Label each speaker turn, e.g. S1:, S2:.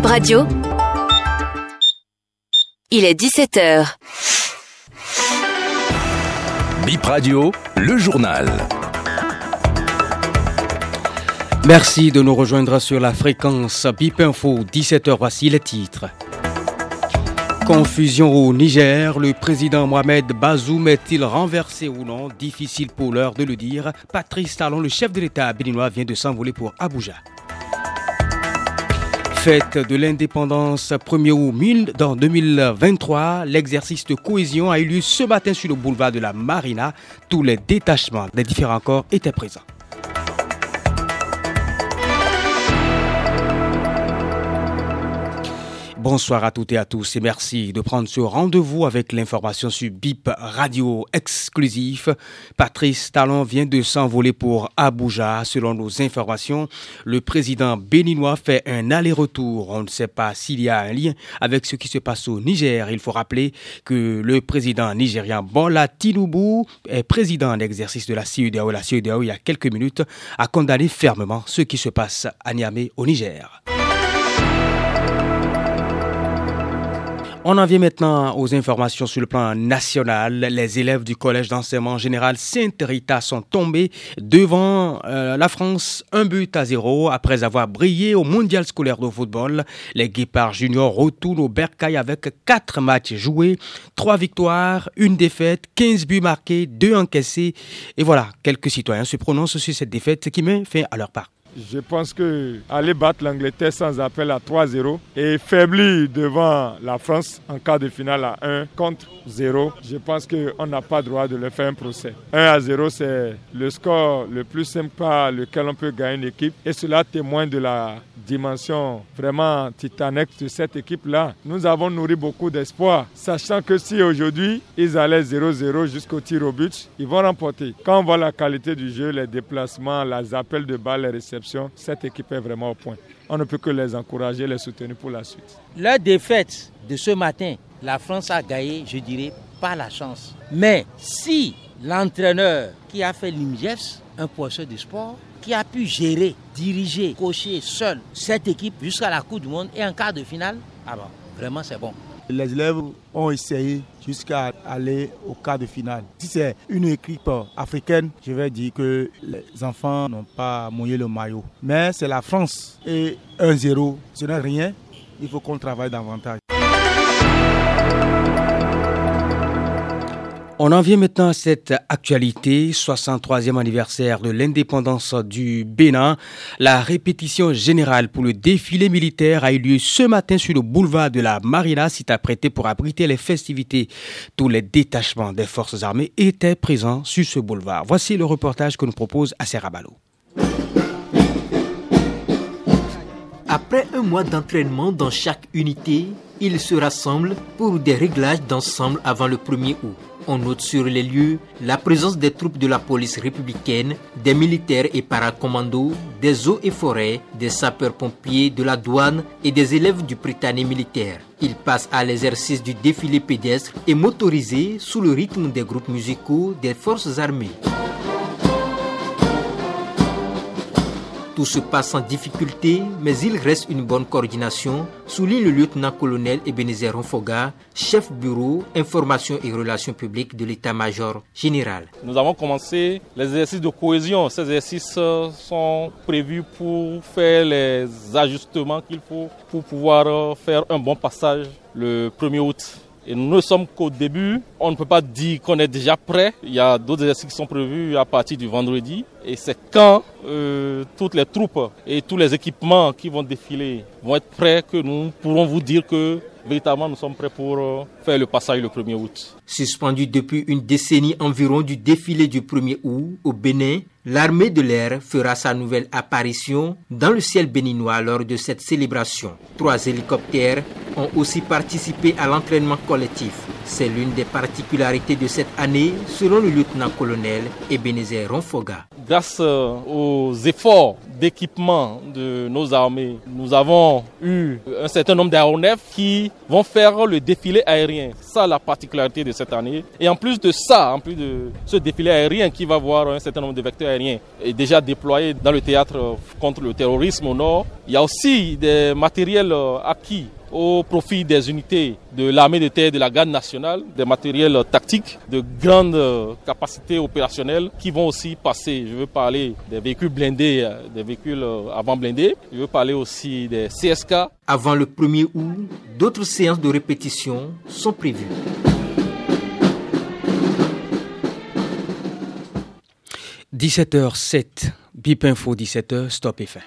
S1: Bip Radio. Il est 17h.
S2: Bip Radio, le journal.
S3: Merci de nous rejoindre sur la fréquence Bip Info 17h. Voici les titres. Confusion au Niger, le président Mohamed Bazoum est-il renversé ou non? Difficile pour l'heure de le dire. Patrice Talon, le chef de l'État béninois, vient de s'envoler pour Abuja. Fête de l'indépendance 1er août dans 2023, l'exercice de cohésion a eu lieu ce matin sur le boulevard de la Marina. Tous les détachements des différents corps étaient présents. Bonsoir à toutes et à tous et merci de prendre ce rendez-vous avec l'information sur BIP Radio exclusif. Patrice Talon vient de s'envoler pour Abuja. Selon nos informations, le président béninois fait un aller-retour. On ne sait pas s'il y a un lien avec ce qui se passe au Niger. Il faut rappeler que le président nigérian Bola Tinubu est président en exercice de la CEDEAO. La CEDEAO, il y a quelques minutes, a condamné fermement ce qui se passe à Niamey au Niger. On en vient maintenant aux informations sur le plan national. Les élèves du collège d'enseignement général Sainte-Rita sont tombés devant euh, la France un but à zéro après avoir brillé au mondial scolaire de football. Les Guépards juniors retournent au Bercail avec quatre matchs joués, trois victoires, une défaite, 15 buts marqués, deux encaissés. Et voilà, quelques citoyens se prononcent sur cette défaite qui met fin à leur part.
S4: Je pense que aller battre l'Angleterre sans appel à 3-0 et faiblir devant la France en cas de finale à 1 contre 0, je pense qu'on n'a pas droit de leur faire un procès. 1 à 0, c'est le score le plus simple par lequel on peut gagner une équipe et cela témoigne de la dimension vraiment titanique de cette équipe-là. Nous avons nourri beaucoup d'espoir, sachant que si aujourd'hui ils allaient 0-0 jusqu'au tir au but, ils vont remporter. Quand on voit la qualité du jeu, les déplacements, les appels de balles, les cette équipe est vraiment au point. On ne peut que les encourager, les soutenir pour la suite.
S5: La défaite de ce matin, la France a gagné, je dirais, pas la chance. Mais si l'entraîneur qui a fait l'IMGES, un poisson de sport, qui a pu gérer, diriger, coacher seul cette équipe jusqu'à la Coupe du Monde et en quart de finale, alors vraiment c'est bon.
S6: Les élèves ont essayé jusqu'à aller au quart de finale. Si c'est une équipe africaine, je vais dire que les enfants n'ont pas mouillé le maillot. Mais c'est la France et 1-0, ce n'est rien. Il faut qu'on travaille davantage.
S3: On en vient maintenant à cette actualité, 63e anniversaire de l'indépendance du Bénin. La répétition générale pour le défilé militaire a eu lieu ce matin sur le boulevard de la Marina, site apprêté pour abriter les festivités. Tous les détachements des forces armées étaient présents sur ce boulevard. Voici le reportage que nous propose Aserabalo.
S7: Après un mois d'entraînement dans chaque unité, ils se rassemblent pour des réglages d'ensemble avant le 1er août. On note sur les lieux la présence des troupes de la police républicaine, des militaires et paracommandos, des eaux et forêts, des sapeurs-pompiers, de la douane et des élèves du Britannique militaire. Ils passent à l'exercice du défilé pédestre et motorisé sous le rythme des groupes musicaux des forces armées. Tout se passe sans difficulté, mais il reste une bonne coordination, souligne le lieutenant-colonel Ebenezer Ronfoga, chef bureau information et relations publiques de l'état-major général.
S8: Nous avons commencé les exercices de cohésion. Ces exercices euh, sont prévus pour faire les ajustements qu'il faut pour pouvoir euh, faire un bon passage le 1er août. Et nous ne sommes qu'au début. On ne peut pas dire qu'on est déjà prêt. Il y a d'autres exercices qui sont prévus à partir du vendredi. Et c'est quand euh, toutes les troupes et tous les équipements qui vont défiler vont être prêts que nous pourrons vous dire que véritablement nous sommes prêts pour euh, faire le passage le 1er août.
S7: Suspendu depuis une décennie environ du défilé du 1er août au Bénin, l'armée de l'air fera sa nouvelle apparition dans le ciel béninois lors de cette célébration. Trois hélicoptères ont aussi participé à l'entraînement collectif. C'est l'une des particularités de cette année, selon le lieutenant-colonel Ebenezer Ronfoga.
S8: Grâce euh, aux efforts d'équipement de nos armées, nous avons eu un certain nombre d'aéronefs qui vont faire le défilé aérien. Ça, la particularité de cette année. Et en plus de ça, en plus de ce défilé aérien qui va voir un certain nombre de vecteurs aériens déjà déployés dans le théâtre contre le terrorisme au nord, il y a aussi des matériels euh, acquis au profit des unités de l'armée de terre de la garde nationale, des matériels tactiques de grande euh, capacité opérationnelle qui vont aussi passer. Je veux parler des véhicules blindés, euh, des véhicules euh, avant blindés. Je veux parler aussi des CSK.
S7: Avant le 1er août, d'autres séances de répétition sont prévues.
S3: « 17h07, BIP Info 17h, stop et fin.